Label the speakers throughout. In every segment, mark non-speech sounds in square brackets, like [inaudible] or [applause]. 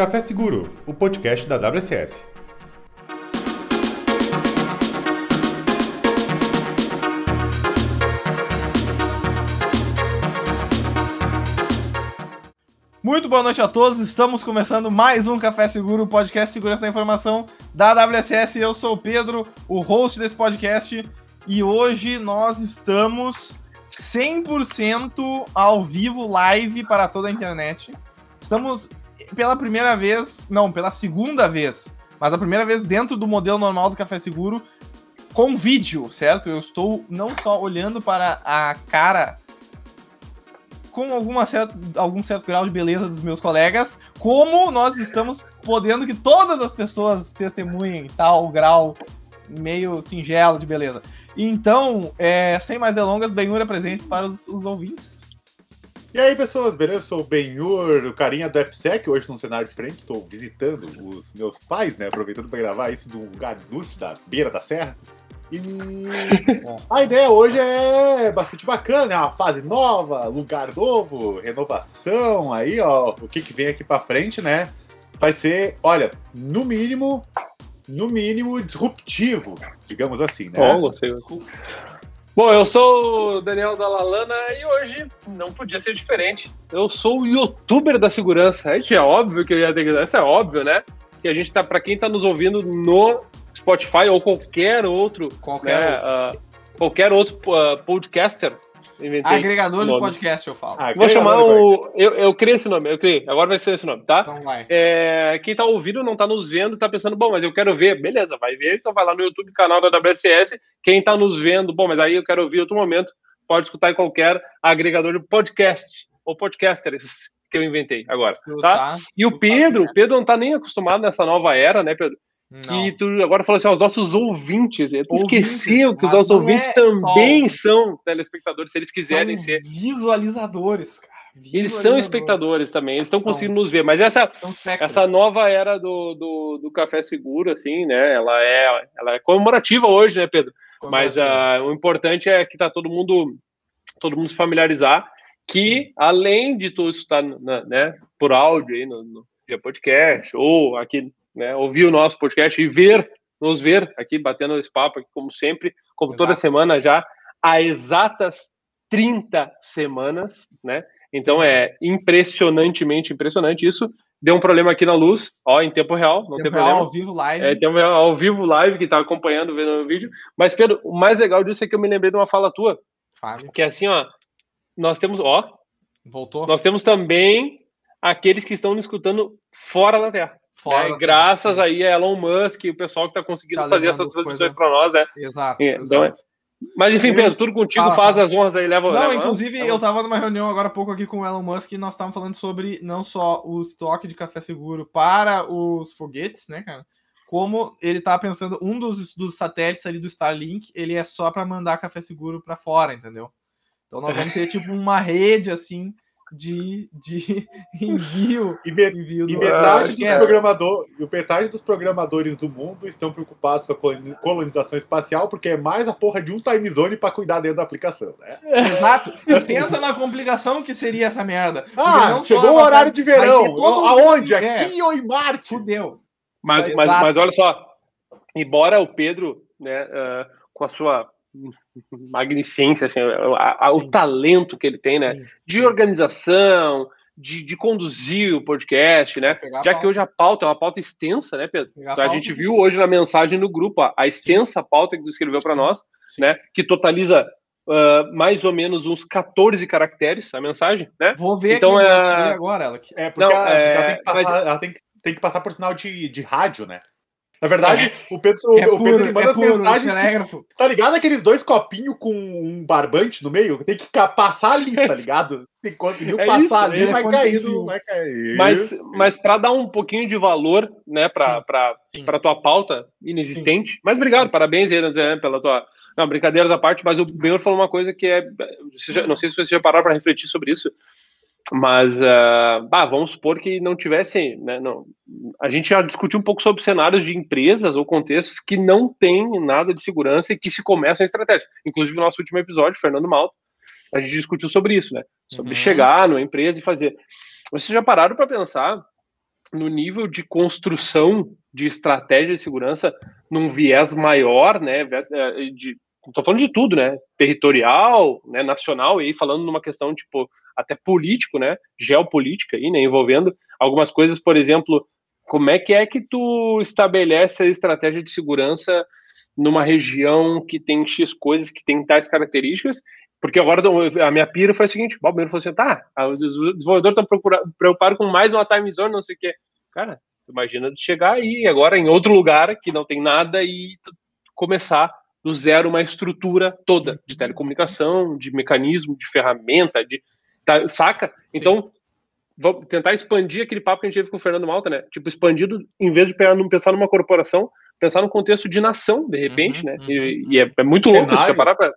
Speaker 1: Café Seguro, o podcast da WSS.
Speaker 2: Muito boa noite a todos, estamos começando mais um Café Seguro, podcast Segurança da Informação da WSS. Eu sou o Pedro, o host desse podcast, e hoje nós estamos 100% ao vivo, live para toda a internet. Estamos pela primeira vez, não, pela segunda vez, mas a primeira vez dentro do modelo normal do Café Seguro, com vídeo, certo? Eu estou não só olhando para a cara com alguma certa, algum certo grau de beleza dos meus colegas, como nós estamos podendo que todas as pessoas testemunhem tal grau meio singelo de beleza. Então, é, sem mais delongas, Benhur presentes para os, os, ouvintes.
Speaker 1: E aí, pessoas, beleza? Eu sou o Benhur, o carinha do EPSEC, hoje num cenário diferente, estou visitando os meus pais, né, aproveitando para gravar isso de um lugar ilustre da beira da serra. E [laughs] a ideia hoje é bastante bacana, é uma fase nova, lugar novo, renovação, aí, ó, o que, que vem aqui para frente, né? Vai ser, olha, no mínimo, no mínimo disruptivo, digamos assim, né?
Speaker 3: Bom, gostei. Bom, eu sou o Daniel Dalalana e hoje não podia ser diferente. Eu sou o youtuber da segurança. É óbvio que eu ia ter que dar, isso é óbvio, né? Que a gente tá, para quem tá nos ouvindo no Spotify ou qualquer outro,
Speaker 2: qualquer
Speaker 3: né, outro, uh, qualquer outro uh, podcaster.
Speaker 2: Inventei Agregador de podcast, eu falo.
Speaker 3: Ah, Vou chamar o. Eu, eu criei esse nome, eu criei. Agora vai ser esse nome, tá?
Speaker 2: Então vai.
Speaker 3: É, quem tá ouvindo, não tá nos vendo, tá pensando, bom, mas eu quero ver. Beleza, vai ver. Então vai lá no YouTube, canal da WSS. Quem tá nos vendo, bom, mas aí eu quero ouvir outro momento, pode escutar em qualquer agregador de podcast ou podcasters que eu inventei agora, tá? tá? E o Pedro, o Pedro não tá nem acostumado nessa nova era, né, Pedro? Não. Que tu agora falou assim, os nossos ouvintes. Tu esqueceu que os nossos ouvintes é também só... são telespectadores, se eles quiserem
Speaker 2: são
Speaker 3: ser.
Speaker 2: Visualizadores, cara.
Speaker 3: Visualizadores. Eles são espectadores também, eles estão conseguindo nos ver. Mas essa, essa nova era do, do, do, Café Seguro, assim, né? Ela é, ela é comemorativa hoje, né, Pedro? Mas uh, o importante é que tá todo mundo, todo mundo se familiarizar que, Sim. além de tu estar né, por áudio aí no, no via podcast, ou aqui né, ouvir o nosso podcast e ver, nos ver aqui, batendo esse papo aqui, como sempre, como Exato. toda semana já, há exatas 30 semanas, né? Então é impressionantemente impressionante isso. Deu um problema aqui na luz, ó, em tempo real, não tempo tem problema.
Speaker 2: Ao vivo live.
Speaker 3: É, tempo real, ao vivo live, que tá acompanhando, vendo o vídeo. Mas, Pedro, o mais legal disso é que eu me lembrei de uma fala tua.
Speaker 2: Fale.
Speaker 3: Que é assim, ó, nós temos, ó.
Speaker 2: Voltou.
Speaker 3: Nós temos também aqueles que estão nos escutando fora da Terra. Fora, né? Graças aí a Elon Musk e o pessoal que está conseguindo tá fazer essas transmissões para nós, né?
Speaker 2: Exato.
Speaker 3: Então, exato. Mas enfim, Pedro, tudo contigo, fala, faz as honras aí, leva.
Speaker 2: Não,
Speaker 3: leva,
Speaker 2: inclusive eu estava numa reunião agora há pouco aqui com o Elon Musk e nós estávamos falando sobre não só o estoque de café seguro para os foguetes, né, cara? Como ele tá pensando, um dos, dos satélites ali do Starlink, ele é só para mandar café seguro para fora, entendeu? Então nós vamos ter tipo uma rede assim de, de [laughs] envio.
Speaker 1: E, me, envio e metade, dos programador, e metade dos programadores do mundo estão preocupados com a colonização espacial, porque é mais a porra de um time zone para cuidar dentro da aplicação, né?
Speaker 2: Exato. Pensa na complicação que seria essa merda.
Speaker 1: Ah, chegou o horário de verão. Aonde? É. Aqui ou em Marte?
Speaker 2: Fudeu.
Speaker 3: Mas, mas, mas olha só, embora o Pedro, né, uh, com a sua magnificência, assim, a, a, o talento que ele tem, né? Sim, de sim. organização, de, de, conduzir o podcast, né? Já que hoje a pauta é uma pauta extensa, né, Pedro? Então, a, gente viu hoje na mensagem no grupo a, a extensa pauta que tu escreveu para nós, né? Que totaliza uh, mais ou menos uns 14 caracteres a mensagem, né?
Speaker 2: Vou ver então, aqui, é... agora ela.
Speaker 1: É, porque, Não, ela, é... ela, tem que passar, mas... ela tem, tem que passar por sinal de, de rádio, né? Na verdade, é. o Pedro, é o, Pedro ele manda é as mensagens. Que, tá ligado? Aqueles dois copinhos com um barbante no meio? Tem que passar ali, tá ligado? Se conseguiu é passar isso, ali, vai cair, vai cair.
Speaker 3: Mas, mas para dar um pouquinho de valor, né, pra, pra, pra tua pauta inexistente. Sim. Mas obrigado, parabéns aí, né, pela tua. Não, brincadeiras à parte, mas o Benhor falou uma coisa que é. Já, não sei se você já parou para refletir sobre isso. Mas, uh, bah, vamos supor que não tivesse, né, não, a gente já discutiu um pouco sobre cenários de empresas ou contextos que não têm nada de segurança e que se começam a estratégia. Inclusive, no nosso último episódio, Fernando Malta, a gente discutiu sobre isso, né? Sobre uhum. chegar numa empresa e fazer. Vocês já pararam para pensar no nível de construção de estratégia de segurança num viés maior, né? É, de, tô falando de tudo, né? Territorial, né? nacional, e aí falando numa questão, tipo, até político, né? Geopolítica aí, né? Envolvendo algumas coisas, por exemplo, como é que é que tu estabelece a estratégia de segurança numa região que tem X coisas, que tem tais características, porque agora a minha pira foi o seguinte, o Balmer falou assim, tá, os desenvolvedores estão preocupados com mais uma time zone, não sei o quê. Cara, imagina chegar aí agora em outro lugar que não tem nada e começar do zero uma estrutura toda de telecomunicação, de mecanismo, de ferramenta, de tá, saca? Então, vamos tentar expandir aquele papo que a gente teve com o Fernando Malta, né? Tipo, expandido, em vez de pensar numa corporação, pensar no contexto de nação, de repente, uhum, né? Uhum, e, e é, é, muito louco Cenário, você parar pra...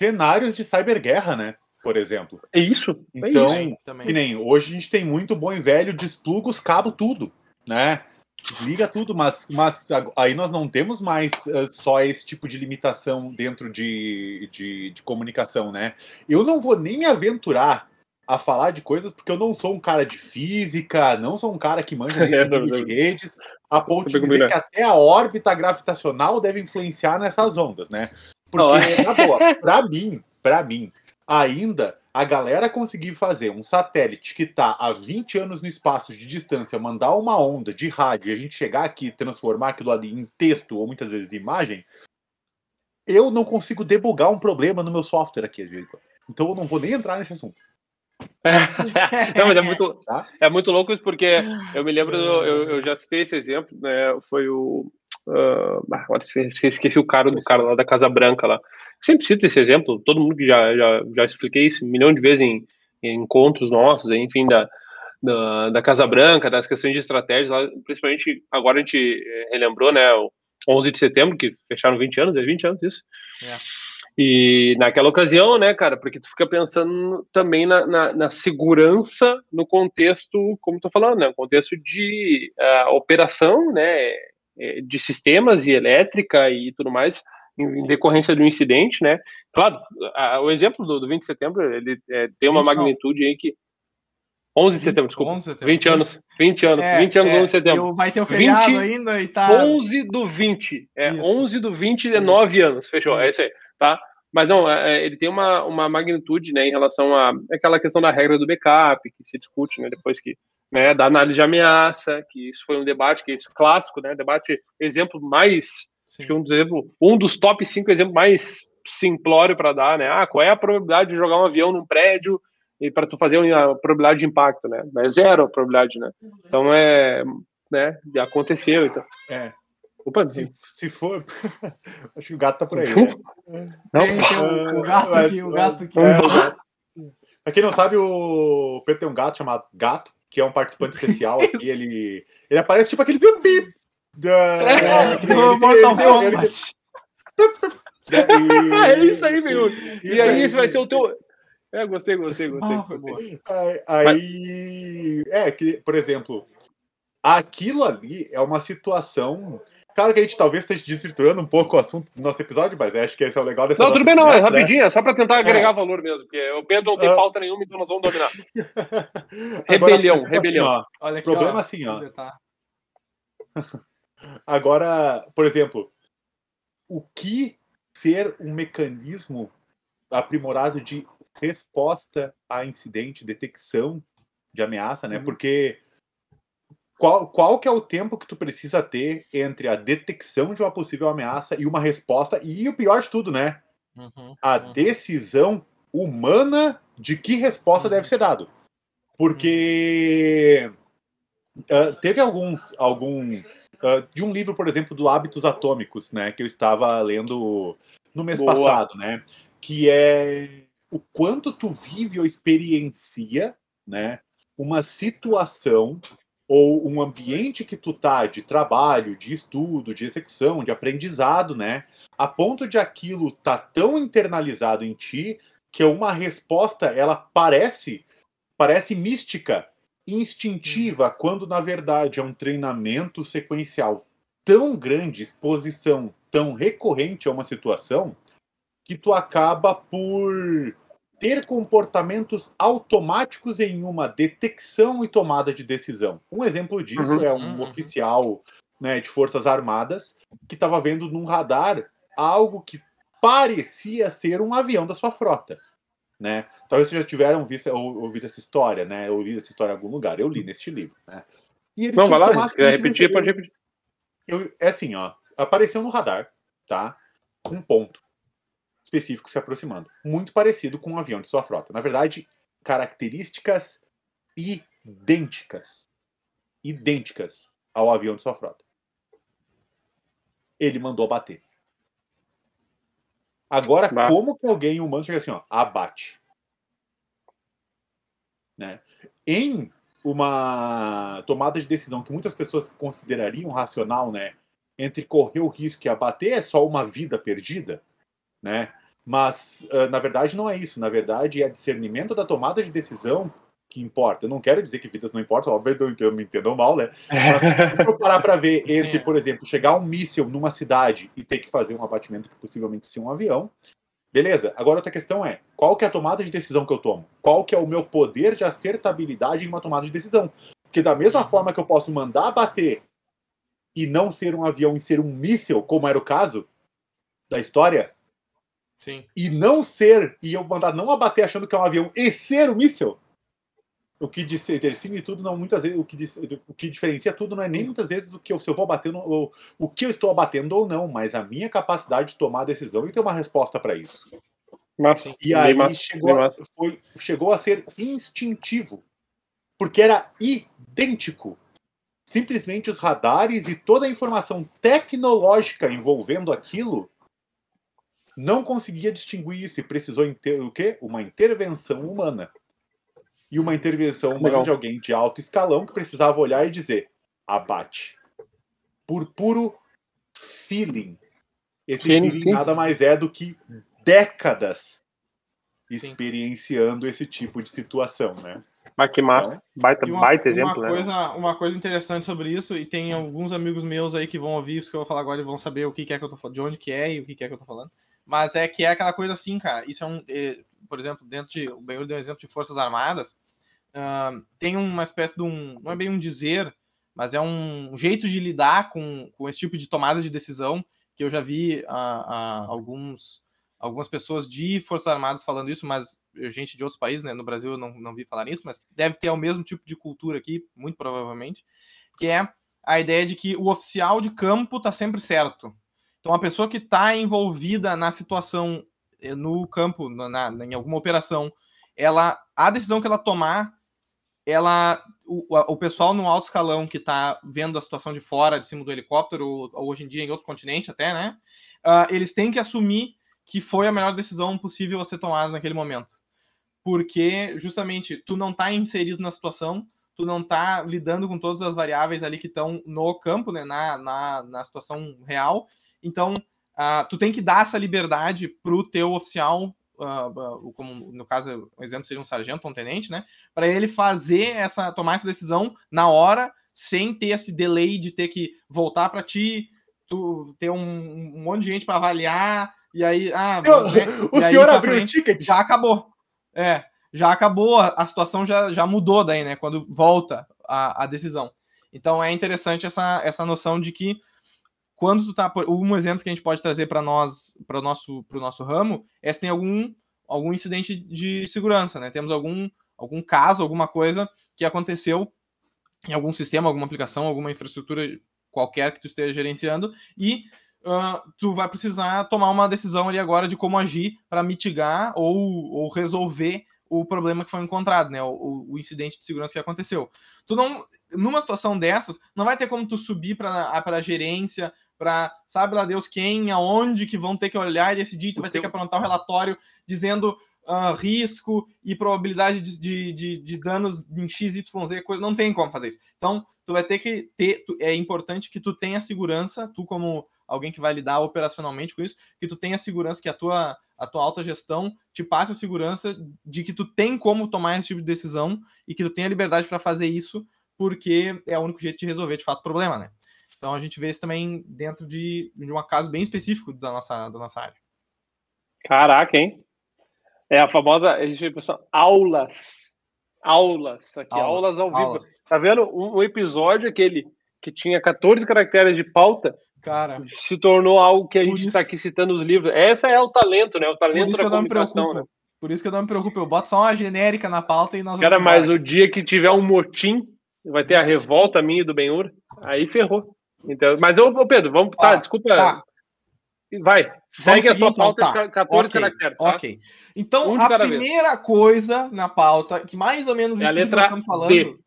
Speaker 1: Cenários de cyberguerra, né? Por exemplo.
Speaker 3: É isso.
Speaker 1: É então,
Speaker 3: é isso.
Speaker 1: que nem hoje a gente tem muito bom e velho, despluga os cabos tudo, né? Desliga tudo, mas, mas aí nós não temos mais uh, só esse tipo de limitação dentro de, de, de comunicação, né? Eu não vou nem me aventurar a falar de coisas porque eu não sou um cara de física, não sou um cara que manja [laughs] é, de redes, a ponto de dizer que até a órbita gravitacional deve influenciar nessas ondas, né? Porque, na boa, pra mim, pra mim, ainda a galera conseguir fazer um satélite que está há 20 anos no espaço de distância, mandar uma onda de rádio e a gente chegar aqui e transformar aquilo ali em texto ou muitas vezes em imagem, eu não consigo debugar um problema no meu software aqui, às vezes. Então eu não vou nem entrar nesse assunto. [laughs]
Speaker 3: não, mas é muito, [laughs] tá? é muito louco isso, porque eu me lembro, do, eu, eu, já citei esse exemplo, né? Foi o. Uh, agora esqueci o cara do cara lá da Casa Branca lá. Sempre cito esse exemplo, todo mundo que já, já, já expliquei isso um milhão de vezes em, em encontros nossos, enfim, da, da, da, Casa Branca, das questões de estratégia, lá, principalmente agora a gente eh, relembrou, né, o 11 de setembro, que fecharam 20 anos, é 20 anos isso. É. E naquela ocasião, né, cara, porque tu fica pensando também na, na, na segurança no contexto, como tu falando, né, contexto de uh, operação, né, eh, de sistemas e elétrica e tudo mais, em, em decorrência do incidente, né. Claro, a, o exemplo do, do 20 de setembro, ele é, tem uma magnitude aí que 11 de setembro, desculpa. 11 de setembro. 20 anos. 20 anos. É, 20 anos, é, 11 de setembro.
Speaker 2: Vai ter o feriado 20, ainda e tá.
Speaker 3: 11 do 20. É, isso. 11 do 20 é 9 anos. Fechou. É isso aí. Tá? Mas não, é, é, ele tem uma, uma magnitude, né, em relação a aquela questão da regra do backup, que se discute, né, depois que, né, da análise de ameaça, que isso foi um debate que é isso, clássico, né, debate, exemplo mais, Sim. acho que um dos, exemplo, um dos top 5 exemplos mais simplório para dar, né, ah, qual é a probabilidade de jogar um avião num prédio e para tu fazer a probabilidade de impacto, né, é zero a probabilidade, né, então é, né, aconteceu, então.
Speaker 1: É, Opa, se, se for. [laughs] Acho que o gato tá por aí. Né?
Speaker 2: Não, tem, tem o, gato aqui, o gato aqui. É,
Speaker 1: pra quem não sabe, o Pedro tem um gato chamado Gato, que é um participante especial [laughs] aqui. Ele, ele aparece tipo aquele pip
Speaker 3: da. É, Kombat. [laughs] É isso aí, meu. E aí, esse vai ser o teu. É, gostei, gostei, gostei. Ah, gostei.
Speaker 1: Aí, aí é que, por exemplo, aquilo ali é uma situação Claro que a gente talvez esteja desvirtuando um pouco o assunto do nosso episódio, mas acho que esse é o legal dessa
Speaker 3: Não, tudo bem, não, é né? rapidinho, é só para tentar agregar é. valor mesmo, porque o Pedro não tem uh... pauta nenhuma, então nós vamos dominar. [laughs] rebelião, Agora, rebelião.
Speaker 1: Assim, ó, Olha aqui, problema ó, assim, ó. [laughs] Agora, por exemplo, o que ser um mecanismo aprimorado de resposta a incidente, detecção de ameaça, né? Uhum. Porque qual, qual que é o tempo que tu precisa ter entre a detecção de uma possível ameaça e uma resposta, e o pior de tudo, né? Uhum, a uhum. decisão humana de que resposta uhum. deve ser dado. Porque uh, teve alguns, alguns uh, de um livro, por exemplo, do Hábitos Atômicos, né, que eu estava lendo no mês Boa. passado, né, que é o quanto tu vive ou experiencia, né, uma situação ou um ambiente que tu tá de trabalho, de estudo, de execução, de aprendizado, né? A ponto de aquilo tá tão internalizado em ti que uma resposta ela parece parece mística, instintiva, uhum. quando na verdade é um treinamento sequencial tão grande, exposição tão recorrente a uma situação que tu acaba por ter comportamentos automáticos em uma detecção e tomada de decisão. Um exemplo disso uhum, é um uhum. oficial né, de Forças Armadas que estava vendo num radar algo que parecia ser um avião da sua frota. Né? Talvez vocês já tiveram visto, ou, ouvido essa história, né? Eu li essa história em algum lugar, eu li neste livro. Né?
Speaker 3: Não, vai lá, se quiser repetir, pode repetir.
Speaker 1: Eu, é assim, ó, apareceu no radar, tá? Um ponto específico se aproximando. Muito parecido com um avião de sua frota. Na verdade, características idênticas. Idênticas ao avião de sua frota. Ele mandou bater. Agora, bah. como que alguém humano chega assim, ó, abate? Né? Em uma tomada de decisão que muitas pessoas considerariam racional, né? Entre correr o risco e abater é só uma vida perdida, né? Mas, uh, na verdade, não é isso. Na verdade, é discernimento da tomada de decisão que importa. Eu não quero dizer que vidas não importam, óbvio, eu me entendam mal, né? Mas se [laughs] eu parar para ver entre, por exemplo, chegar um míssil numa cidade e ter que fazer um abatimento que possivelmente seja um avião, beleza. Agora outra questão é, qual que é a tomada de decisão que eu tomo? Qual que é o meu poder de acertabilidade em uma tomada de decisão? Porque da mesma uhum. forma que eu posso mandar bater e não ser um avião e ser um míssil, como era o caso da história,
Speaker 2: Sim.
Speaker 1: e não ser, e eu mandar não abater achando que é um avião e ser um míssil, o que define tudo não muitas vezes o que, o que diferencia tudo não é nem muitas vezes o que eu, se eu vou bater ou o que eu estou abatendo ou não, mas a minha capacidade de tomar a decisão e ter uma resposta para isso.
Speaker 3: Massa,
Speaker 1: e aí massa, chegou, a, foi, chegou a ser instintivo, porque era idêntico. Simplesmente os radares e toda a informação tecnológica envolvendo aquilo não conseguia distinguir isso e precisou ter o quê? Uma intervenção humana e uma intervenção humana Legal. de alguém de alto escalão que precisava olhar e dizer abate. Por puro feeling. Esse sim, feeling sim. nada mais é do que décadas sim. experienciando esse tipo de situação, né?
Speaker 3: Mas que massa. Então, baita,
Speaker 2: uma,
Speaker 3: baita exemplo,
Speaker 2: uma né? Coisa, uma coisa interessante sobre isso, e tem alguns amigos meus aí que vão ouvir isso que eu vou falar agora e vão saber o que é que eu tô falando, de onde que é e o que é que eu tô falando. Mas é que é aquela coisa assim, cara. Isso é um. É, por exemplo, dentro de. O Benhur deu um exemplo de Forças Armadas uh, tem uma espécie de um. Não é bem um dizer, mas é um jeito de lidar com, com esse tipo de tomada de decisão que eu já vi uh, uh, alguns, algumas pessoas de Forças Armadas falando isso, mas gente de outros países, né? No Brasil eu não, não vi falar nisso, mas deve ter o mesmo tipo de cultura aqui, muito provavelmente, que é a ideia de que o oficial de campo tá sempre certo. Então a pessoa que está envolvida na situação eh, no campo, na, na, em alguma operação, ela a decisão que ela tomar ela o, o pessoal no alto escalão que está vendo a situação de fora, de cima do helicóptero, ou, ou hoje em dia em outro continente até, né? Uh, eles têm que assumir que foi a melhor decisão possível a ser tomada naquele momento. Porque, justamente, tu não está inserido na situação, tu não está lidando com todas as variáveis ali que estão no campo, né? Na, na, na situação real. Então, uh, tu tem que dar essa liberdade para o teu oficial uh, como no caso, um exemplo seria um sargento, um tenente, né? Para ele fazer essa, tomar essa decisão na hora, sem ter esse delay de ter que voltar para ti, tu ter um, um, monte de gente para avaliar, e aí, ah,
Speaker 1: Eu, [laughs] né? o e senhor abriu frente, o ticket?
Speaker 2: Já acabou. É, já acabou, a, a situação já, já mudou daí, né? Quando volta a, a decisão. Então é interessante essa, essa noção de que quando tu tá. Um exemplo que a gente pode trazer para nós, para o nosso, nosso ramo, é se tem algum, algum incidente de segurança, né? Temos algum, algum caso, alguma coisa que aconteceu em algum sistema, alguma aplicação, alguma infraestrutura qualquer que tu esteja gerenciando e uh, tu vai precisar tomar uma decisão ali agora de como agir para mitigar ou, ou resolver o problema que foi encontrado, né? O, o, incidente de segurança que aconteceu. Tu não, numa situação dessas, não vai ter como tu subir para a gerência, para sabe lá Deus quem, aonde que vão ter que olhar e decidir, tu vai ter que aprontar um relatório dizendo uh, risco e probabilidade de, de, de, de, danos em XYZ, coisa, não tem como fazer isso. Então, tu vai ter que ter, é importante que tu tenha segurança, tu como alguém que vai lidar operacionalmente com isso, que tu tenha segurança que a tua, a tua alta gestão te passe a segurança de que tu tem como tomar esse tipo de decisão e que tu tenha liberdade para fazer isso, porque é o único jeito de resolver de fato o problema, né? Então a gente vê isso também dentro de, de um caso bem específico da nossa, da nossa área.
Speaker 3: Caraca, hein? É a famosa, a gente pessoal, aulas. Aulas, aqui, aulas, aulas ao vivo. Aulas. Tá vendo? Um, um, episódio aquele que tinha 14 caracteres de pauta.
Speaker 2: Cara,
Speaker 3: se tornou algo que a gente está aqui citando os livros. Essa é o talento, né? O talento da comunicação,
Speaker 2: né? Por isso que eu não me preocupo, eu boto só uma genérica na pauta e nós
Speaker 3: Cara, mas o dia que tiver um motim, vai ter a revolta minha do Benhur, aí ferrou. Então, mas, ô, Pedro, vamos. Tá, ah, desculpa. Tá. Vai, segue a tua pauta então, tá. 14 okay, caracteres. Tá?
Speaker 2: Ok. Então, um a primeira vez. coisa na pauta, que mais ou menos
Speaker 3: é a letra nós estamos falando. V.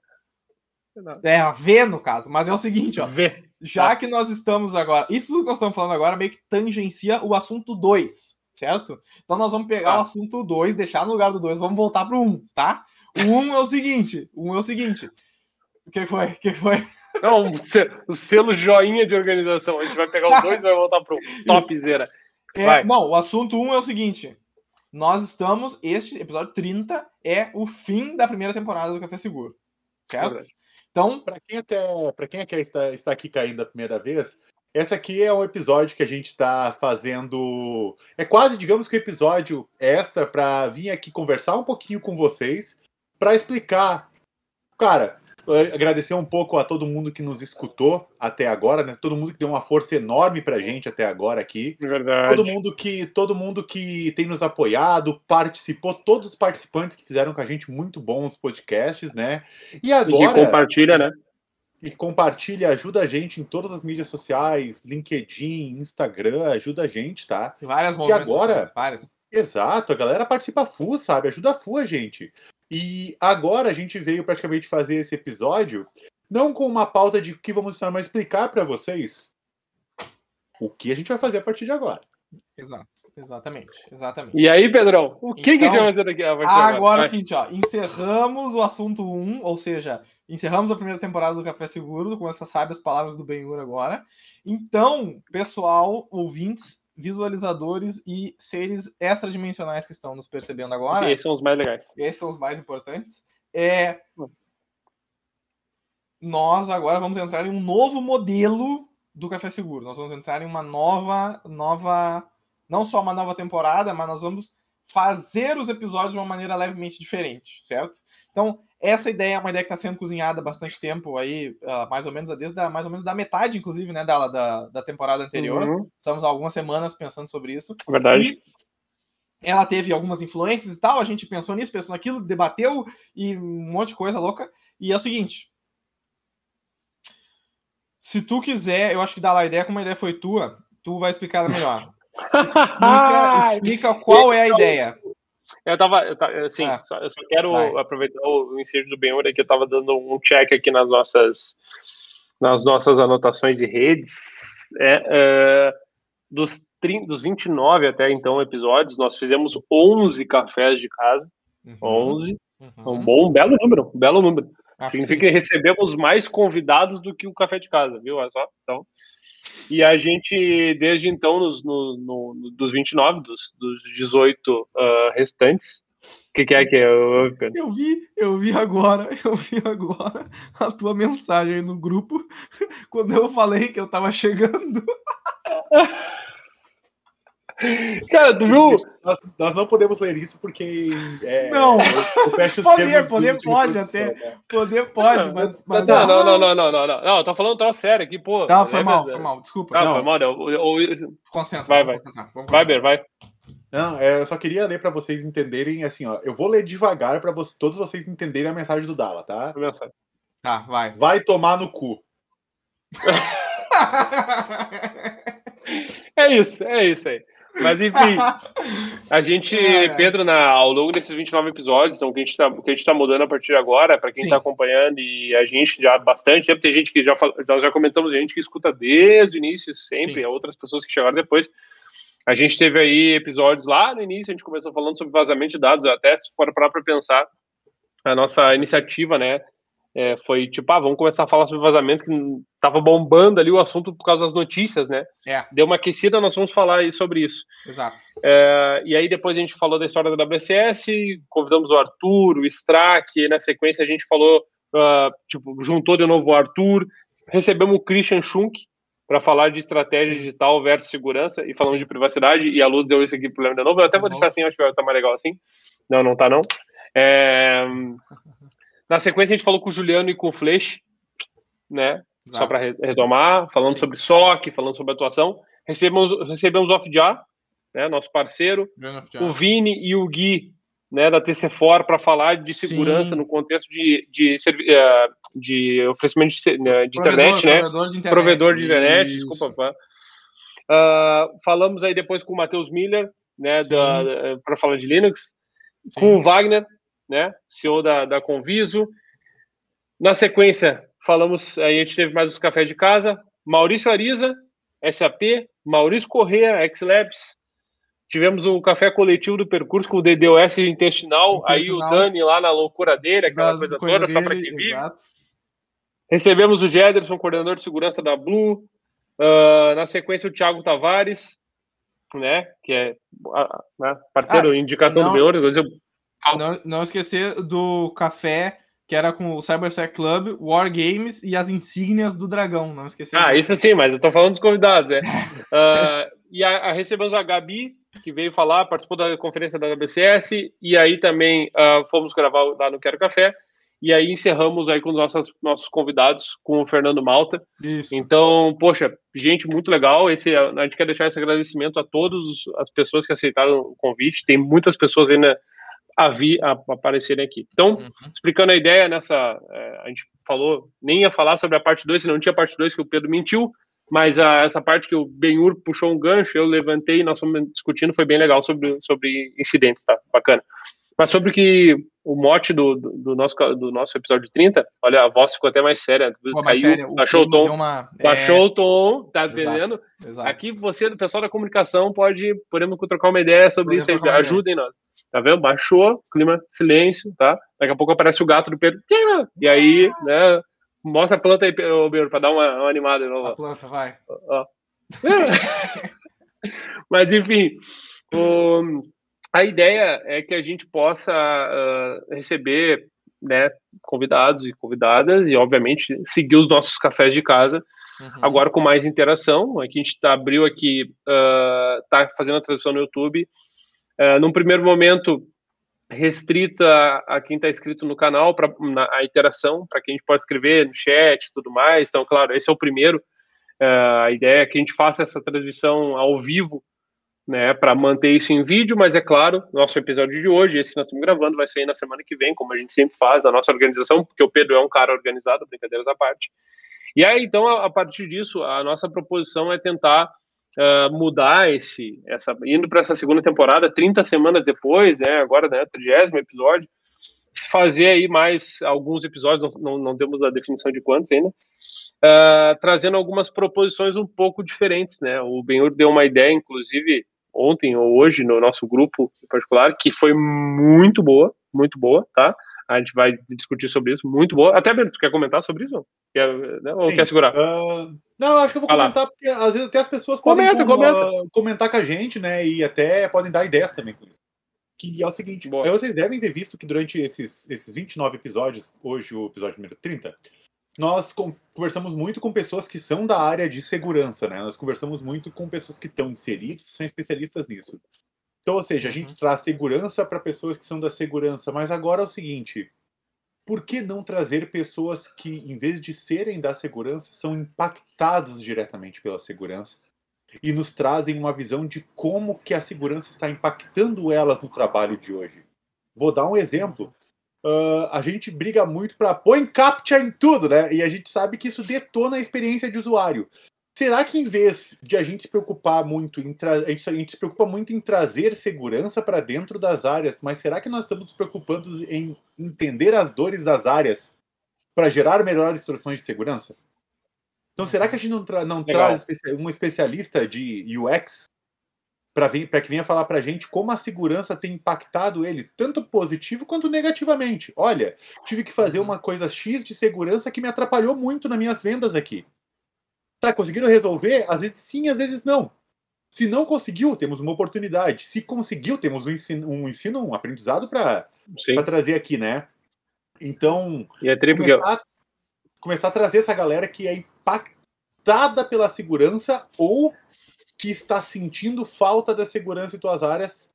Speaker 2: É a V, no caso, mas é o seguinte, ó. V. Já tá. que nós estamos agora. Isso tudo que nós estamos falando agora meio que tangencia o assunto 2 certo? Então nós vamos pegar ah. o assunto 2, deixar no lugar do 2, vamos voltar para o 1, tá? O 1 um é o seguinte, o 1 um é o seguinte. O que foi? O que foi?
Speaker 3: Não, o selo joinha de organização. A gente vai pegar o [laughs] 2 e vai voltar pro topzera.
Speaker 2: É, não, o assunto 1 um é o seguinte. Nós estamos, este episódio 30 é o fim da primeira temporada do Café Seguro. Certo?
Speaker 1: Então, para quem até, para quem é que está, está aqui caindo a primeira vez, esse aqui é um episódio que a gente está fazendo. É quase, digamos que um episódio extra para vir aqui conversar um pouquinho com vocês, para explicar. Cara, agradecer um pouco a todo mundo que nos escutou até agora, né? Todo mundo que deu uma força enorme pra gente até agora aqui.
Speaker 3: Verdade.
Speaker 1: Todo mundo que todo mundo que tem nos apoiado, participou, todos os participantes que fizeram com a gente muito bons podcasts, né? E agora
Speaker 3: e compartilha, né?
Speaker 1: e compartilha, ajuda a gente em todas as mídias sociais, LinkedIn, Instagram, ajuda a gente, tá?
Speaker 2: Várias
Speaker 1: E agora, várias. exato, a galera participa full, sabe? Ajuda full a gente. E agora a gente veio praticamente fazer esse episódio não com uma pauta de que vamos ensinar, mas explicar para vocês o que a gente vai fazer a partir de agora.
Speaker 2: Exato. Exatamente, exatamente.
Speaker 3: E aí, Pedrão, o que, então, que a gente vai fazer daqui?
Speaker 2: Ah, agora sim, ó, encerramos o assunto 1, ou seja, encerramos a primeira temporada do Café Seguro com essas sábias palavras do Benhur agora. Então, pessoal, ouvintes, visualizadores e seres extradimensionais que estão nos percebendo agora.
Speaker 3: Esses são os mais legais.
Speaker 2: Esses são os mais importantes. É... Nós agora vamos entrar em um novo modelo do Café Seguro. Nós vamos entrar em uma nova, nova não só uma nova temporada, mas nós vamos fazer os episódios de uma maneira levemente diferente, certo? Então, essa ideia é uma ideia que está sendo cozinhada há bastante tempo aí, uh, mais ou menos desde a, mais ou menos da metade, inclusive, né, da, da, da temporada anterior. Uhum. Estamos algumas semanas pensando sobre isso.
Speaker 3: Verdade. E
Speaker 2: ela teve algumas influências e tal, a gente pensou nisso, pensou naquilo, debateu e um monte de coisa louca. E é o seguinte. Se tu quiser, eu acho que dá lá a ideia, como a ideia foi tua, tu vai explicar melhor. [laughs] Explica, explica qual é a ideia.
Speaker 3: Eu tava, eu tava assim, ah, só, eu só quero vai. aproveitar o ensejo do Benhur que eu tava dando um check aqui nas nossas nas nossas anotações de redes. É, é, dos, 30, dos 29 até então episódios, nós fizemos 11 cafés de casa. Uhum. 11. Uhum. Um bom, um belo número, um belo número. Acho Significa que, que recebemos mais convidados do que o café de casa, viu? Olha só. Então, e a gente, desde então, nos, no, no, dos 29, dos, dos 18 uh, ah, restantes, o que, que, é que é?
Speaker 2: Eu, eu vi, eu vi agora, [laughs] eu vi agora a tua mensagem no grupo [laughs] quando eu falei que eu tava chegando. [laughs]
Speaker 3: Cara, tu viu?
Speaker 1: Nós, nós, não podemos ler isso porque.
Speaker 2: É, não, eu, fecho os poder, poder pode até. Né? Poder pode, mas. mas
Speaker 3: não, não, não, não, não, não, não, não. Tô falando tão sério aqui, pô.
Speaker 2: Tá, foi mal, foi mal, desculpa.
Speaker 3: Tá, não. foi mal. Eu, eu, eu...
Speaker 2: Concentra,
Speaker 3: vai, vai. Vai, Ber, vai.
Speaker 1: Não, é, eu só queria ler para vocês entenderem, assim, ó. Eu vou ler devagar para você, todos vocês entenderem a mensagem do Dala, tá?
Speaker 2: Tá, vai.
Speaker 1: Vai tomar no cu. [laughs]
Speaker 3: é isso, é isso aí. Mas enfim, a gente, [laughs] é. Pedro, na, ao longo desses 29 episódios, então o que a gente está tá mudando a partir de agora, para quem está acompanhando e a gente já bastante tempo, tem gente que já nós já comentamos, gente que escuta desde o início, sempre, outras pessoas que chegaram depois. A gente teve aí episódios lá no início, a gente começou falando sobre vazamento de dados, até se for para pensar, a nossa iniciativa, né? É, foi tipo, ah, vamos começar a falar sobre vazamento, que tava bombando ali o assunto por causa das notícias, né?
Speaker 2: É.
Speaker 3: Deu uma aquecida, nós vamos falar sobre isso.
Speaker 2: Exato.
Speaker 3: É, e aí depois a gente falou da história da WCS, convidamos o Arthur, o Strack, e na sequência a gente falou, uh, tipo, juntou de novo o Arthur, recebemos o Christian Schunk, para falar de estratégia digital versus segurança e falando Sim. de privacidade. E a Luz deu esse aqui problema de novo. Eu até de vou novo. deixar assim, acho que vai estar mais legal assim. Não, não tá não. É... Na sequência, a gente falou com o Juliano e com o Flesch, né? Exato. Só para retomar, falando Sim. sobre SOC, falando sobre atuação. Recebemos, recebemos o Off-Jar, né, nosso parceiro, o Vini e o Gui, né, da TC4, para falar de segurança Sim. no contexto de, de, de, eh, de oferecimento de, né, de internet, né? Provedor de internet. Provedor de internet, desculpa. Uh, falamos aí depois com o Matheus Miller, né, para falar de Linux, Sim. com o Wagner, né, CEO da, da Conviso. Na sequência, falamos, aí a gente teve mais os cafés de casa, Maurício Ariza, SAP, Maurício Correa, XLabs, tivemos o café coletivo do percurso com o DDoS intestinal, intestinal. aí o Dani lá na loucura dele, aquela coisa toda, dele, só para quem vive. Exato. Recebemos o Gederson, coordenador de segurança da Blue, uh, na sequência o Thiago Tavares, né, que é uh, parceiro, ah, indicação não, do meu, eu
Speaker 2: não, não esquecer do café que era com o CyberSec Club, War Games e as insígnias do dragão, não esquecer.
Speaker 3: Ah, isso sim, mas eu tô falando dos convidados, é. uh, [laughs] e a, a, recebemos a Gabi, que veio falar, participou da conferência da WCS, e aí também uh, fomos gravar lá no Quero Café, e aí encerramos aí com os nossos, nossos convidados, com o Fernando Malta. Isso. Então, poxa, gente, muito legal. Esse, a gente quer deixar esse agradecimento a todas as pessoas que aceitaram o convite. Tem muitas pessoas ainda a, vi, a, aparecerem aqui. Então, uhum. explicando a ideia nessa. É, a gente falou, nem ia falar sobre a parte 2, se não tinha parte 2 que o Pedro mentiu, mas a, essa parte que o Benhur puxou um gancho, eu levantei e nós fomos discutindo, foi bem legal sobre, sobre incidentes, tá? Bacana. Mas sobre que o mote do, do, do, nosso, do nosso episódio 30, olha, a voz ficou até mais séria. Pô, mais caiu, séria. baixou o, tom. Uma, baixou é... o tom, tá entendendo? Aqui você, do pessoal da comunicação, pode, podemos trocar uma ideia sobre podemos isso aí. Ajudem nós. Tá vendo? Baixou, clima, silêncio, tá? Daqui a pouco aparece o gato do Pedro. E aí, né? Mostra a planta aí, Pedro, pra dar uma, uma animada.
Speaker 2: A planta, vai.
Speaker 3: Ó. [laughs] Mas, enfim, o, a ideia é que a gente possa uh, receber né, convidados e convidadas e, obviamente, seguir os nossos cafés de casa. Uhum. Agora com mais interação. Aqui a gente tá, abriu aqui, uh, tá fazendo a tradução no YouTube é, num primeiro momento, restrita a, quem está inscrito no canal, para a interação, para quem a gente pode escrever no chat e tudo mais. Então, claro, esse é o primeiro. É, a ideia é que a gente faça essa transmissão ao vivo, né, para manter isso em vídeo, mas é claro, nosso episódio de hoje, esse que nós estamos gravando, vai sair na semana que vem, como a gente sempre faz, a nossa organização, porque o Pedro é um cara organizado, brincadeiras à parte. E aí, então, a, a partir disso, a nossa proposição é tentar uh, mudar esse, essa, indo para essa segunda temporada, 30 semanas depois, né, agora, né, 30 episódio, fazer aí mais alguns episódios, não, não temos a definição de quantos ainda, uh, trazendo algumas proposições um pouco diferentes, né, o Benhur deu uma ideia, inclusive, ontem ou hoje, no nosso grupo em particular, que foi muito boa, muito boa, tá? A gente vai discutir sobre isso, muito boa. Até, Bento, tu quer comentar sobre isso? Quer, né? Ou quer segurar?
Speaker 1: Uh, não, acho que eu vou comentar, porque às vezes até as pessoas podem comenta, com, comenta. Uh, comentar com a gente, né? E até podem dar ideias também com isso. Que é o seguinte, Boa. vocês devem ter visto que durante esses, esses 29 episódios, hoje o episódio número 30, nós conversamos muito com pessoas que são da área de segurança, né? Nós conversamos muito com pessoas que estão inseridos, são especialistas nisso. Então, ou seja, a gente uhum. traz segurança para pessoas que são da segurança, mas agora é o seguinte: por que não trazer pessoas que, em vez de serem da segurança, são impactados diretamente pela segurança e nos trazem uma visão de como que a segurança está impactando elas no trabalho de hoje? Vou dar um exemplo. Uh, a gente briga muito para põe captcha em tudo, né? E a gente sabe que isso detona a experiência de usuário. Será que em vez de a gente se preocupar muito em tra... a, gente, a gente se preocupa muito em trazer segurança para dentro das áreas, mas será que nós estamos nos preocupando em entender as dores das áreas para gerar melhores soluções de segurança? Então, será que a gente não, tra... não traz um especialista de UX para que venha falar para a gente como a segurança tem impactado eles, tanto positivo quanto negativamente? Olha, tive que fazer uhum. uma coisa X de segurança que me atrapalhou muito nas minhas vendas aqui. Tá, conseguiram resolver? Às vezes sim, às vezes não. Se não conseguiu, temos uma oportunidade. Se conseguiu, temos um ensino, um, ensino, um aprendizado para trazer aqui, né? Então,
Speaker 3: e é
Speaker 1: começar, começar a trazer essa galera que é impactada pela segurança ou que está sentindo falta da segurança em tuas áreas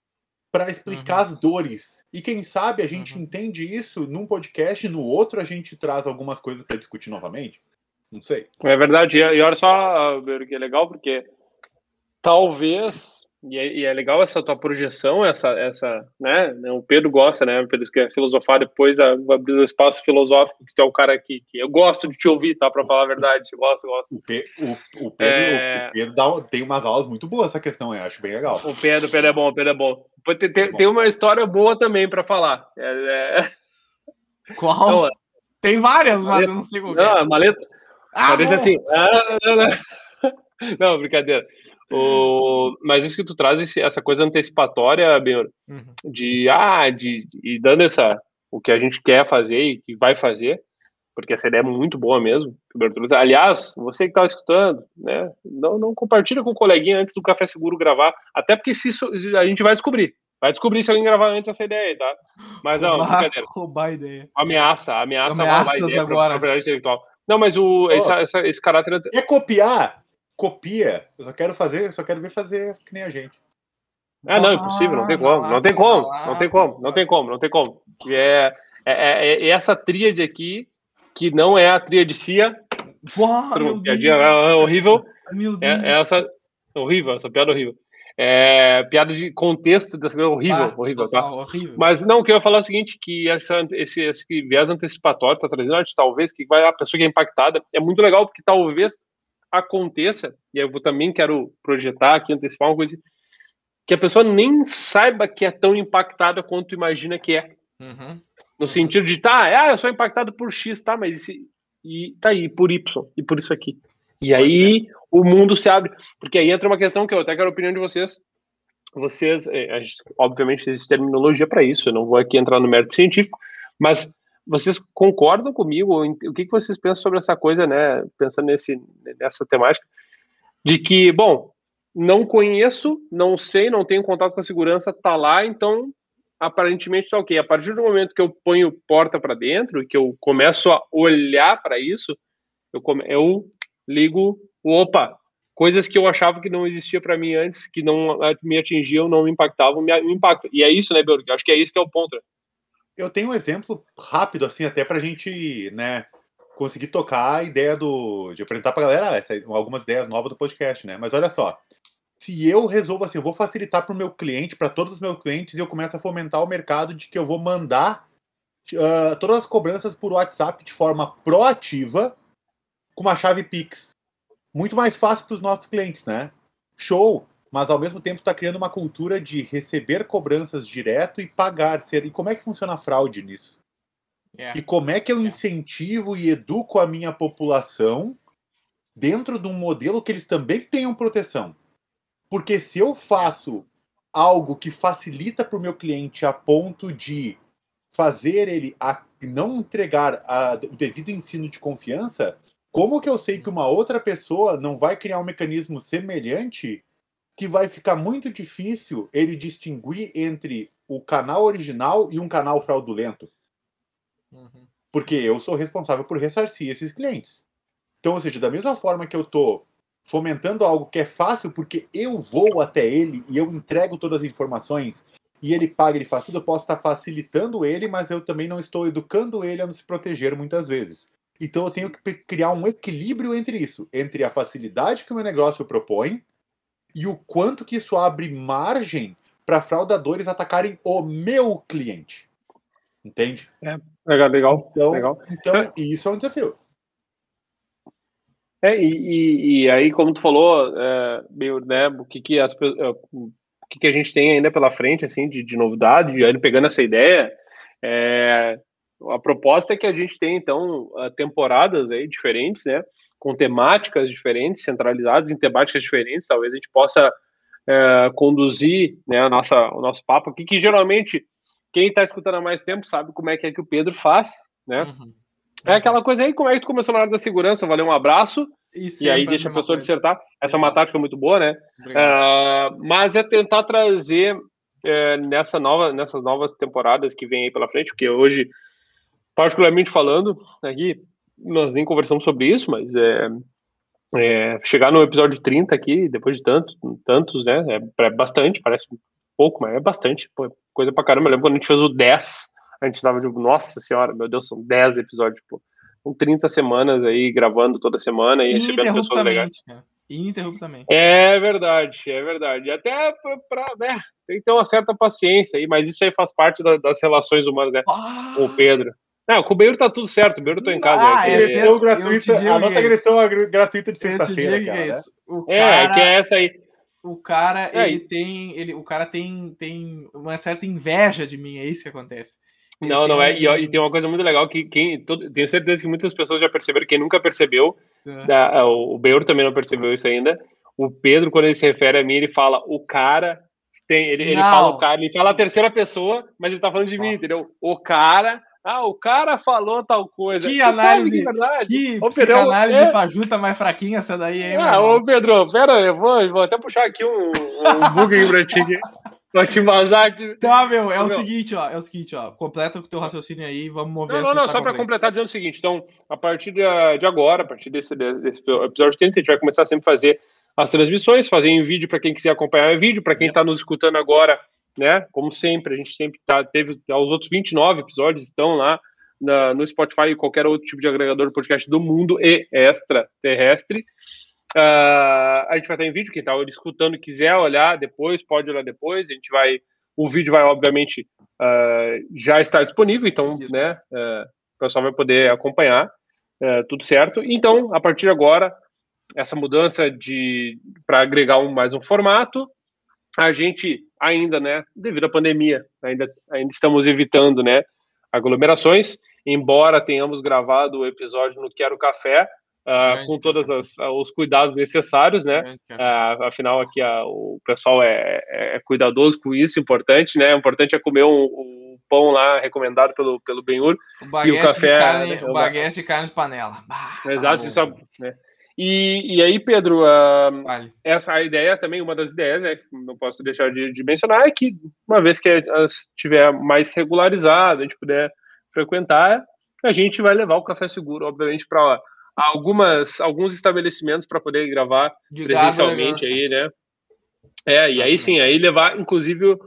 Speaker 1: para explicar uhum. as dores. E quem sabe a gente uhum. entende isso num podcast, no outro a gente traz algumas coisas para discutir novamente. Não sei.
Speaker 3: É verdade. E olha só, que é legal, porque talvez e é, e é, legal essa tua projeção, essa, essa, né? O Pedro gosta, né? O Pedro quer filosofar depois, abrir o espaço filosófico, que tu é o cara que, que eu gosto de te ouvir, tá? Para falar a verdade, gosto, gosto.
Speaker 1: O, Pe, o, o Pedro, é... o Pedro dá, tem umas aulas muito boas essa questão, eu acho bem legal.
Speaker 3: O Pedro, o Pedro é bom, o Pedro é bom. Tem, tem, é bom. tem uma história boa também para falar. É,
Speaker 2: é... Qual? Então, tem várias, mas eu não sei qual.
Speaker 3: Não, maleta. Ah, deixa assim. Ah, não, não, não. [laughs] não, brincadeira. O, mas isso que tu traz, essa coisa antecipatória, Benhor, uhum. de, ah, de, de, dando essa, o que a gente quer fazer e que vai fazer, porque essa ideia é muito boa mesmo. Aliás, você que está escutando, né, não, não compartilha com o coleguinha antes do Café Seguro gravar, até porque se isso, a gente vai descobrir. Vai descobrir se alguém gravar antes essa ideia aí, tá? Mas não, roubar, brincadeira.
Speaker 2: Roubar a ideia.
Speaker 3: Ameaça, ameaça
Speaker 2: Ameaças a ideia
Speaker 3: agora. Pra, pra não, mas o, oh, essa, essa, esse caráter.
Speaker 1: É copiar copia. Eu só quero fazer, só quero ver fazer que nem a gente.
Speaker 3: Ah, não, impossível, não tem como, não tem como, não tem como, não tem como, não tem como. É, é, é, é essa tríade aqui, que não é a tríade CIA,
Speaker 2: Uau,
Speaker 3: piadinha é horrível, é, é, essa, horrível, essa piada horrível. É, piada de contexto dessa coisa horrível, ah, horrível, tá? Horrível. Mas não, o que eu ia falar é o seguinte, que essa, esse, esse viés antecipatório tá trazendo, talvez, que vai a pessoa que é impactada, é muito legal, porque talvez aconteça, e eu também quero projetar aqui, antecipar uma coisa, que a pessoa nem saiba que é tão impactada quanto imagina que é. Uhum. No sentido de, tá, ah, eu sou impactado por X, tá, mas e, e tá aí, por Y, e por isso aqui. E aí o mundo se abre, porque aí entra uma questão que eu até quero a opinião de vocês. Vocês, é, obviamente, existe terminologia para isso, eu não vou aqui entrar no mérito científico, mas vocês concordam comigo? O que, que vocês pensam sobre essa coisa, né? Pensando nesse, nessa temática, de que, bom, não conheço, não sei, não tenho contato com a segurança, tá lá, então aparentemente tá ok. A partir do momento que eu ponho porta para dentro que eu começo a olhar para isso, eu, eu ligo, opa, coisas que eu achava que não existia para mim antes, que não me atingiam, não me impactavam, me, me. E é isso, né, Björk? Acho que é isso que é o ponto. Né?
Speaker 1: Eu tenho um exemplo rápido, assim, até para a gente, né, conseguir tocar a ideia do. de apresentar para a galera essa, algumas ideias novas do podcast, né? Mas olha só. Se eu resolvo assim, eu vou facilitar para o meu cliente, para todos os meus clientes, e eu começo a fomentar o mercado de que eu vou mandar uh, todas as cobranças por WhatsApp de forma proativa com uma chave Pix. Muito mais fácil para os nossos clientes, né? Show! mas ao mesmo tempo está criando uma cultura de receber cobranças direto e pagar. E como é que funciona a fraude nisso? Yeah. E como é que eu incentivo e educo a minha população dentro de um modelo que eles também tenham proteção? Porque se eu faço algo que facilita para o meu cliente a ponto de fazer ele não entregar a, o devido ensino de confiança, como que eu sei que uma outra pessoa não vai criar um mecanismo semelhante que vai ficar muito difícil ele distinguir entre o canal original e um canal fraudulento. Uhum. Porque eu sou responsável por ressarcir esses clientes. Então, ou seja, da mesma forma que eu estou fomentando algo que é fácil, porque eu vou até ele e eu entrego todas as informações e ele paga, ele faz tudo, eu posso estar facilitando ele, mas eu também não estou educando ele a não se proteger muitas vezes. Então eu tenho que criar um equilíbrio entre isso, entre a facilidade que o meu negócio propõe e o quanto que isso abre margem para fraudadores atacarem o meu cliente. Entende?
Speaker 3: É, legal, legal.
Speaker 1: Então,
Speaker 3: legal.
Speaker 1: então isso é um desafio.
Speaker 3: É, e, e, e aí, como tu falou, é, meio, né, o que que, as, é, o que que a gente tem ainda pela frente, assim, de, de novidade, de, pegando essa ideia, é, a proposta é que a gente tem, então, temporadas aí diferentes, né, com temáticas diferentes, centralizadas em temáticas diferentes, talvez a gente possa é, conduzir né, a nossa, o nosso papo aqui, que geralmente quem está escutando há mais tempo sabe como é que é que o Pedro faz, né? Uhum. É aquela coisa aí, como é que tu começou na área da segurança, valeu um abraço, e, e aí deixa a pessoa dissertar. Essa é uma tática muito boa, né? Uh, mas é tentar trazer é, nessa nova, nessas novas temporadas que vem aí pela frente, porque hoje, particularmente falando, aqui, nós nem conversamos sobre isso, mas é, é, chegar no episódio 30 aqui, depois de tantos, tantos, né? É, é bastante, parece pouco, mas é bastante. Pô, coisa pra caramba. Eu lembro quando a gente fez o 10, a gente estava de, nossa senhora, meu Deus, são 10 episódios, pô. Com 30 semanas aí, gravando toda semana e recebendo pessoas legais. Cara.
Speaker 2: Ininterruptamente.
Speaker 3: É verdade, é verdade. Até para né, tem que ter uma certa paciência aí, mas isso aí faz parte da, das relações humanas, né? Ah. O Pedro. Não, com o Beiro tá tudo certo, o Beiro tá em casa.
Speaker 1: Ah, é, agressão gratuita, a nossa agressão gratuita de sexta-feira, cara. É, isso.
Speaker 3: O cara, é, que é essa aí.
Speaker 2: O cara, é ele tem, ele, o cara tem, tem uma certa inveja de mim, é isso que acontece.
Speaker 3: Ele não, não é. Um... E, e, tem uma coisa muito legal que quem, todo, tenho certeza que muitas pessoas já perceberam, quem nunca percebeu, é. da, o Beiro também não percebeu isso ainda. O Pedro, quando ele se refere a mim, ele fala o cara tem, ele, ele fala o cara, ele fala a terceira pessoa, mas ele tá falando de mim, entendeu? O cara ah, o cara falou tal coisa.
Speaker 2: Que análise, que, verdade. que ô, Pedro, psicanálise é... fajuta mais fraquinha essa daí, hein?
Speaker 3: Ah, ô Pedro, pera aí, eu vou, vou até puxar aqui um, um [laughs] bug aí pra ti, pra te vazar aqui.
Speaker 2: Tá, meu, é o seguinte, ó, é o seguinte, ó, completa com o teu raciocínio aí, vamos mover
Speaker 3: Não, não, não, só pra completar dizendo o seguinte, então, a partir de, de agora, a partir desse, desse episódio 30, a gente vai começar sempre a fazer as transmissões, fazer em vídeo para quem quiser acompanhar em vídeo, para quem está nos escutando agora, né? Como sempre, a gente sempre tá, teve os outros 29 episódios estão lá na, no Spotify e qualquer outro tipo de agregador de podcast do mundo e extraterrestre. Uh, a gente vai estar em vídeo, quem está escutando quiser olhar depois, pode olhar depois. A gente vai, o vídeo vai obviamente uh, já estar disponível, então, né, uh, o pessoal vai poder acompanhar, tudo certo. Então, a partir de agora, essa mudança de para agregar um, mais um formato, a gente ainda, né, devido à pandemia, ainda, ainda estamos evitando, né, aglomerações, embora tenhamos gravado o episódio no Quero Café, uh, com todos os cuidados necessários, né? Uh, afinal, aqui uh, o pessoal é, é, cuidadoso com isso, importante, né? O importante é comer um, um pão lá recomendado pelo, pelo Benhur.
Speaker 2: O e o café. Carne, né? O baguete de carne de panela.
Speaker 3: Bah, Exato, tá isso, né? E, e aí, Pedro, vale. essa a ideia também, uma das ideias, né, que não posso deixar de, de mencionar, é que uma vez que estiver mais regularizado, a gente puder frequentar, a gente vai levar o Café Seguro, obviamente, para algumas alguns estabelecimentos para poder gravar de presencialmente aí, né? É, e aí sim, aí levar, inclusive, o,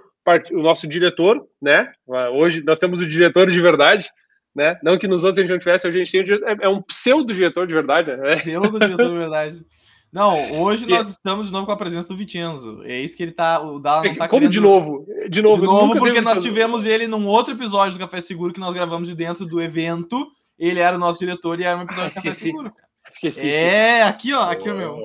Speaker 3: o nosso diretor, né? Hoje nós temos o diretor de verdade, né? Não que nos outros a gente não tivesse, hoje a gente tem, é, é um pseudo-diretor de verdade, né?
Speaker 2: Pseudo-diretor de verdade. Não, hoje nós estamos de novo com a presença do Vicenzo. É isso que ele tá. O Dala não tá
Speaker 3: Como querendo... de novo?
Speaker 2: De novo, de novo porque nós tivemos ele num outro episódio do Café Seguro que nós gravamos de dentro do evento. Ele era o nosso diretor e era um episódio ah, do Café Seguro. Esqueci. É, aqui, ó, aqui, o meu.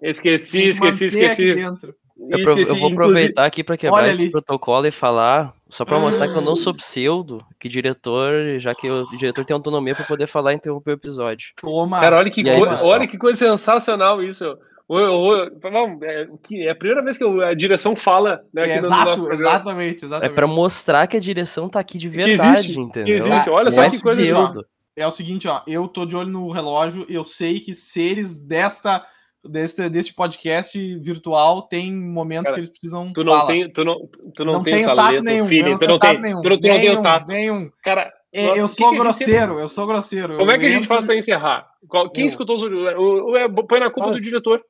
Speaker 3: Esqueci, esqueci, esqueci. Dentro.
Speaker 4: Eu, pro, eu, vou aproveitar aqui para quebrar esse protocolo e falar, só para mostrar que eu não sou [gasps] pseudo, que diretor, já que o diretor tem autonomia para poder falar e interromper o episódio.
Speaker 3: Toma. Cara, olha que, aí, olha que coisa sensacional isso. É, é a primeira vez que a direção fala, né?
Speaker 2: É, exato, exatamente, exatamente.
Speaker 4: É para mostrar que a direção tá aqui de verdade, existe, entendeu?
Speaker 3: Existe. Olha só é que coisa.
Speaker 2: Pseudo. É o seguinte, ó, eu tô de olho no relógio, eu sei que seres desta deste, deste podcast virtual tem momentos Cara, que eles precisam
Speaker 3: tu não tem tu não tu não, não tem tato nenhum, feeling, tu não tem nenhum, tu não tem nenhum, tato.
Speaker 2: nenhum. Cara, é, eu sou grosseiro, eu sou grosseiro.
Speaker 3: Como é que a gente faz para encerrar? Quem eu. escutou os o, o, é, põe na culpa Mas, do diretor.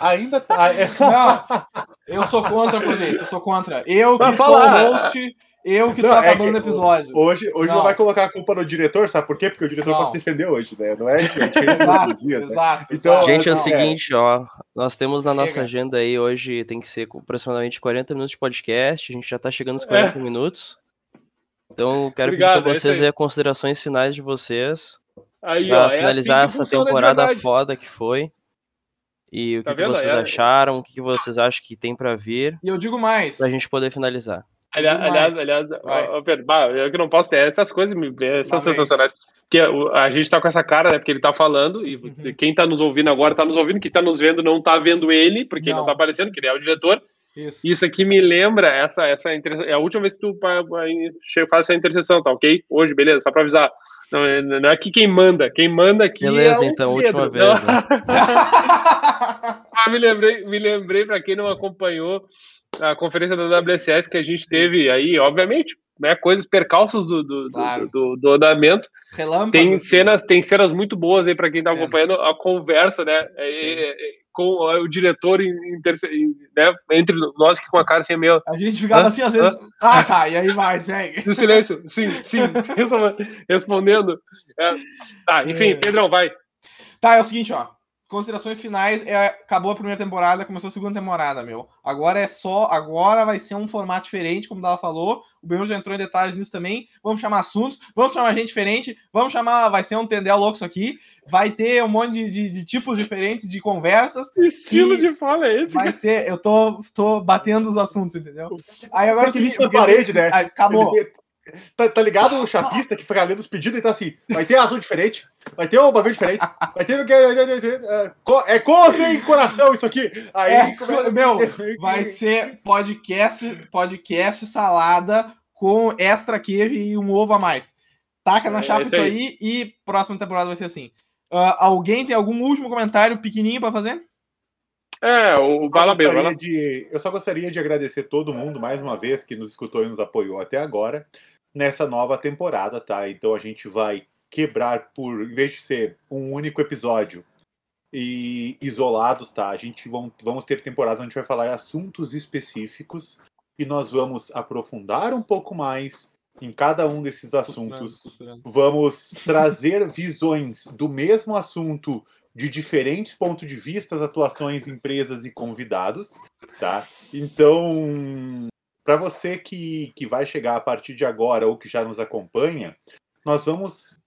Speaker 1: ainda tá.
Speaker 2: Não, eu sou contra fazer isso, eu sou contra. Eu que sou o host, eu que tô não, acabando é o episódio.
Speaker 1: Hoje, hoje não. não. vai colocar a culpa no diretor, sabe por quê? Porque o diretor não. pode se defender hoje, né? Não é que a gente [laughs]
Speaker 2: exato, dias, né? exato,
Speaker 4: então, Gente, é o seguinte, é. ó. Nós temos na Chega. nossa agenda aí hoje, tem que ser aproximadamente 40 minutos de podcast. A gente já tá chegando nos 40 é. minutos. Então, quero Obrigado, pedir pra vocês é aí. considerações finais de vocês. Aí, pra ó, é finalizar assim essa temporada foda que foi. E o tá que, que vocês é. acharam, o que vocês acham que tem para vir.
Speaker 2: E eu digo mais.
Speaker 4: Pra gente poder finalizar.
Speaker 3: Aliás, aliás, aliás ó, Pedro, bah, eu que não posso ter essas coisas me, são sensacionais. Porque a gente tá com essa cara, né? Porque ele tá falando, e uhum. quem tá nos ouvindo agora tá nos ouvindo, quem tá nos vendo não tá vendo ele, porque não, não tá aparecendo, que ele é o diretor. Isso. Isso aqui me lembra essa, essa é a última vez que tu faz essa interseção, tá ok? Hoje, beleza, só pra avisar. Não, é, não é aqui quem manda, quem manda aqui.
Speaker 4: Beleza,
Speaker 3: é
Speaker 4: então, Pedro. última vez. Né? [laughs]
Speaker 3: ah, me lembrei, me lembrei para quem não acompanhou a conferência da WSS que a gente teve aí, obviamente, né, coisas percalços do, do, claro. do, do, do andamento. Relâmpago. Tem cenas, tem cenas muito boas aí para quem está é. acompanhando a conversa, né? É, é, com o diretor em, em, né, entre nós que com a cara assim meio.
Speaker 2: A gente ficava assim às vezes. Ah, tá, e aí vai, segue.
Speaker 3: No silêncio, sim, sim, [laughs] respondendo. É, tá, enfim, é. Pedrão, vai.
Speaker 2: Tá, é o seguinte, ó considerações finais, é, acabou a primeira temporada, começou a segunda temporada, meu. Agora é só, agora vai ser um formato diferente, como ela falou. O Benhur já entrou em detalhes nisso também. Vamos chamar assuntos, vamos chamar gente diferente, vamos chamar, vai ser um tendel louco isso aqui. Vai ter um monte de, de, de tipos diferentes de conversas.
Speaker 3: Que estilo de fala é esse?
Speaker 2: Vai ser, eu tô, tô batendo os assuntos, entendeu?
Speaker 1: Aí agora
Speaker 2: que
Speaker 1: na parede, né?
Speaker 2: Acabou.
Speaker 1: Tá, tá, ligado o chapista que fica lendo os pedidos e tá assim: vai ter azul diferente, vai ter um bagulho diferente, vai ter. É com ou sem coração isso aqui? Aí
Speaker 2: é, começa... Meu, [laughs] vai ser podcast, podcast salada com extra queijo e um ovo a mais. Taca na é, chapa é isso aí. e próxima temporada vai ser assim. Uh, alguém tem algum último comentário pequenininho para fazer?
Speaker 3: É, o.
Speaker 1: De, eu só gostaria de agradecer todo mundo mais uma vez que nos escutou e nos apoiou até agora nessa nova temporada, tá? Então a gente vai quebrar por, em vez de ser um único episódio e isolados, tá? A gente vão, vamos ter temporadas onde a gente vai falar assuntos específicos e nós vamos aprofundar um pouco mais em cada um desses assuntos. Vamos trazer [laughs] visões do mesmo assunto de diferentes pontos de vista, atuações, empresas e convidados, tá? Então, para você que, que vai chegar a partir de agora ou que já nos acompanha, nós vamos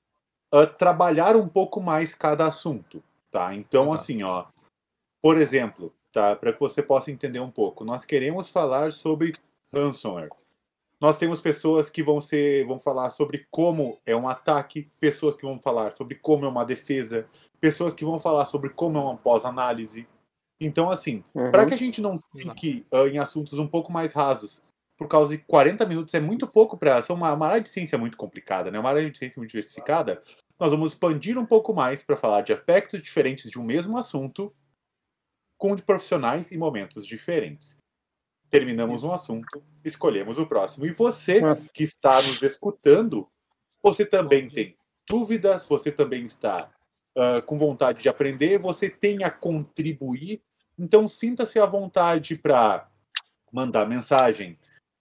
Speaker 1: uh, trabalhar um pouco mais cada assunto, tá? Então, Exato. assim, ó, por exemplo, tá? Para que você possa entender um pouco, nós queremos falar sobre ransomware. Nós temos pessoas que vão ser, vão falar sobre como é um ataque, pessoas que vão falar sobre como é uma defesa, pessoas que vão falar sobre como é uma pós-análise. Então, assim, uhum. para que a gente não fique uh, em assuntos um pouco mais rasos por causa de 40 minutos é muito pouco para. São uma, uma área de ciência muito complicada, né? Uma área de ciência muito diversificada. Nós vamos expandir um pouco mais para falar de aspectos diferentes de um mesmo assunto, com profissionais e momentos diferentes. Terminamos um assunto, escolhemos o próximo. E você que está nos escutando, você também tem dúvidas, você também está uh, com vontade de aprender, você tem a contribuir. Então sinta-se à vontade para mandar mensagem,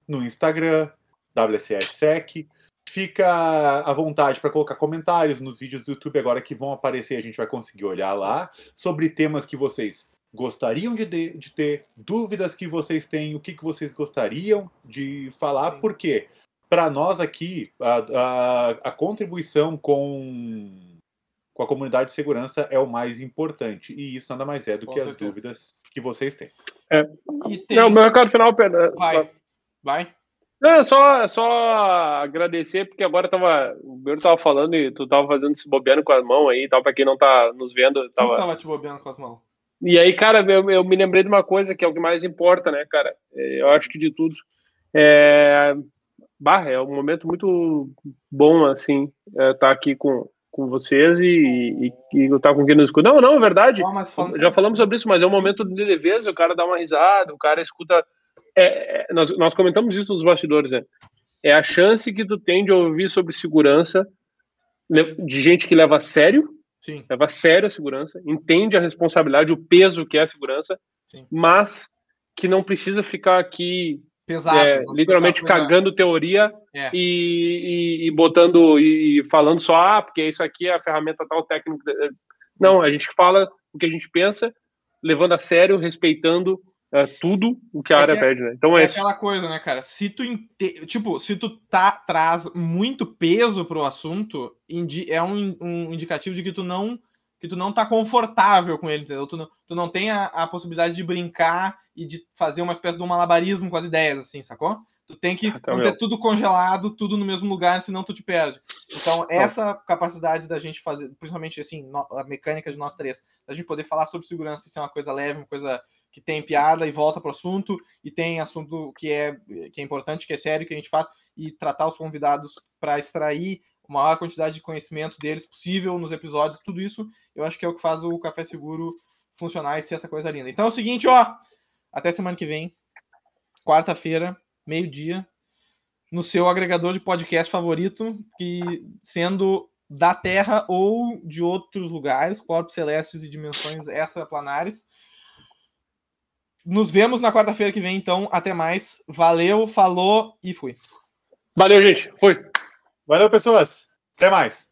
Speaker 1: no Instagram, WCSSec. Fica à vontade para colocar comentários nos vídeos do YouTube agora que vão aparecer, a gente vai conseguir olhar lá, sobre temas que vocês gostariam de, de, de ter, dúvidas que vocês têm, o que, que vocês gostariam de falar, Sim. porque para nós aqui, a, a, a contribuição com com a comunidade de segurança é o mais importante. E isso nada mais é do com que certeza. as dúvidas que vocês têm.
Speaker 3: É. Tem... Não, meu recado final, Pedro.
Speaker 2: Vai. Vai.
Speaker 3: Não, é só, é só agradecer, porque agora tava, o Beiro tava falando e tu tava fazendo esse bobeando com as mãos aí e tal, pra quem não tá nos vendo. Tava...
Speaker 2: Tu tava te bobeando com as mãos.
Speaker 3: E aí, cara, eu, eu, me lembrei de uma coisa que é o que mais importa, né, cara? É, eu acho que de tudo. É, bah, é um momento muito bom, assim, estar é, tá aqui com, com vocês e, e, e tá com quem nos escuta. Não, não, é verdade. Não, já falamos sobre isso, mas é um momento de leveza, o cara dá uma risada, o cara escuta é, é, nós, nós comentamos isso nos bastidores, né? É a chance que tu tem de ouvir sobre segurança de gente que leva a sério, Sim. leva a sério a segurança, entende a responsabilidade, o peso que é a segurança, Sim. mas que não precisa ficar aqui Pesado, é, literalmente pesado, cagando pesado. teoria é. e, e, e, botando e falando só, ah, porque isso aqui é a ferramenta tal técnica. Não, a gente fala o que a gente pensa, levando a sério, respeitando é, tudo o que a é área que é, pede, né? Então é, é
Speaker 2: aquela coisa, né, cara? Se tu tipo, se tu tá, traz muito peso pro assunto, é um, um indicativo de que tu não que tu não tá confortável com ele, entendeu? Tu não, tu não tem a, a possibilidade de brincar e de fazer uma espécie de um malabarismo com as ideias, assim, sacou? Tu tem que ah, tá ter tudo congelado, tudo no mesmo lugar, senão tu te perde. Então, essa capacidade da gente fazer, principalmente assim, a mecânica de nós três, da gente poder falar sobre segurança e ser uma coisa leve, uma coisa que tem piada e volta pro assunto, e tem assunto que é, que é importante, que é sério, que a gente faz, e tratar os convidados para extrair a maior quantidade de conhecimento deles possível nos episódios, tudo isso eu acho que é o que faz o Café Seguro funcionar e ser essa coisa linda. Então é o seguinte, ó, até semana que vem. quarta-feira, meio-dia, no seu agregador de podcast favorito, que sendo da Terra ou de outros lugares, corpos celestes e dimensões extraplanares. Nos vemos na quarta-feira que vem, então. Até mais. Valeu, falou e fui.
Speaker 3: Valeu, gente. Foi.
Speaker 1: Valeu, pessoas. Até mais.